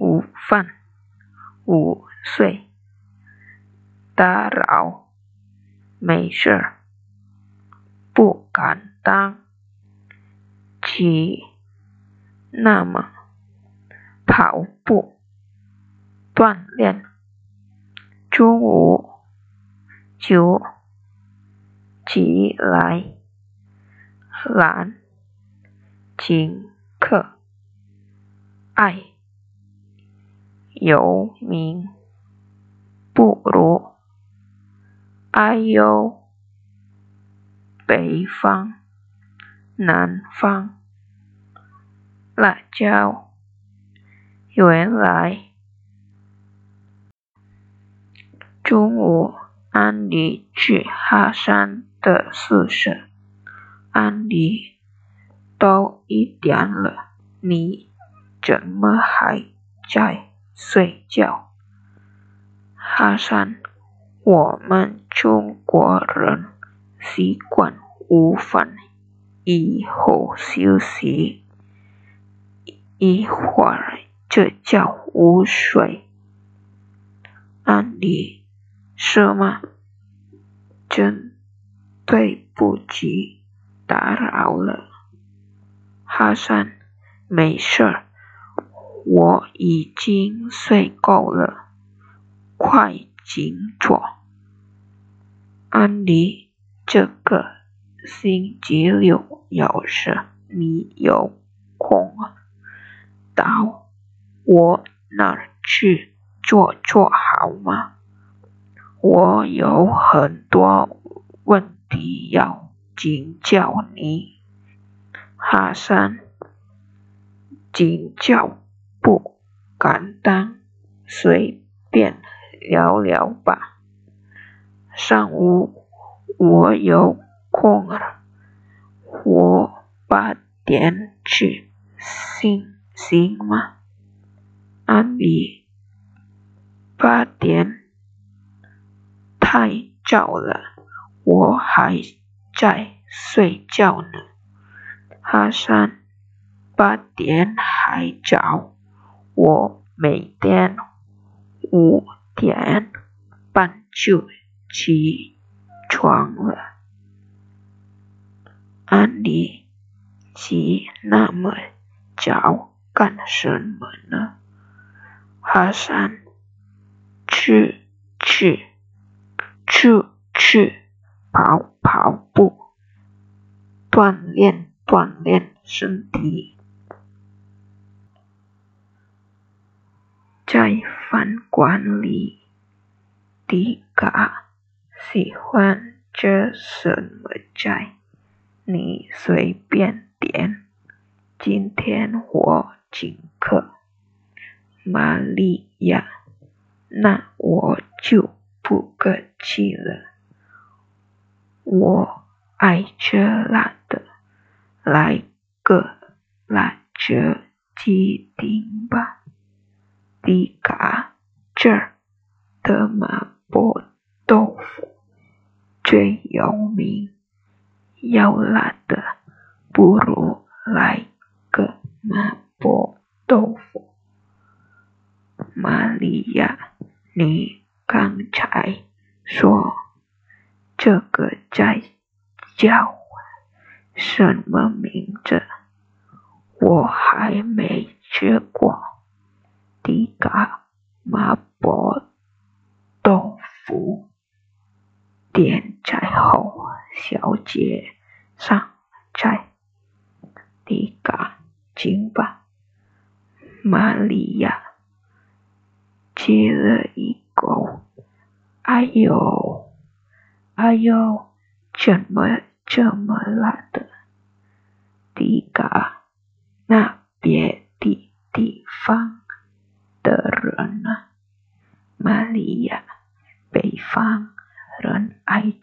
午饭、午睡、打扰、没事、不敢当、起、那么、跑步、锻炼、中午、九、起来、懒、请客、爱、游民、不如、哎呦、北方、南方、辣椒、原来、中午安妮去哈山的宿舍，安妮，都一点了，你怎么还在？睡觉？哈山，我们中国人习惯午饭以后休息一会儿就叫午睡。那你，是吗？真对不起，打扰了。哈山，没事儿，我已经睡够了，快请坐。安妮，这个星期六有事你有空，到我那去坐坐好吗？我有很多问题要请教你。哈山，请教不敢当，随便聊聊吧。上午我有空了，我八点去，行行吗？安妮，八点太早了，我还在睡觉呢。哈山，八点还早，我每天五点半就起床了。安妮，起那么早干什么呢？哈山，去去去去跑跑步，锻炼锻炼身体。在饭馆里，迪卡喜欢吃什么菜？你随便点。今天我请客。玛利亚，那我就不客气了。我爱吃辣的，来个辣椒鸡丁吧。迪卡，这儿的麻婆豆腐最有名，要辣的，不如来个麻婆豆腐。玛利亚，你刚才说这个在叫什么名字？我还没吃过。迪迦麻婆豆腐，点菜后，小姐上菜。迪迦、金巴。玛利亚接了一口，哎呦，哎呦，怎么这么辣的？迪迦，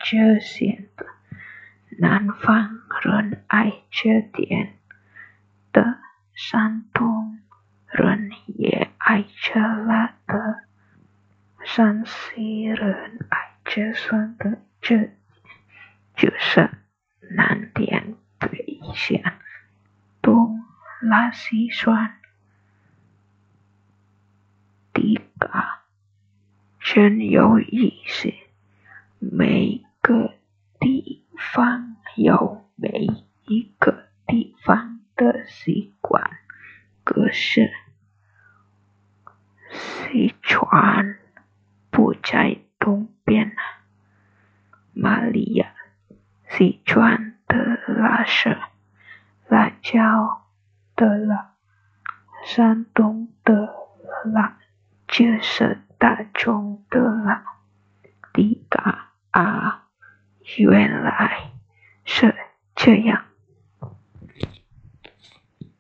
人爱吃咸的，南方人爱吃甜的，山东人也爱吃辣的，山西人爱吃酸的，这就是南甜北咸，东辣西酸。真有意思。每个地方有每一个地方的习惯。可是，四川不在东边啊，玛利亚，四川的辣是辣椒的辣，山东的辣就是大众的辣。迪嘎啊，原来是这样。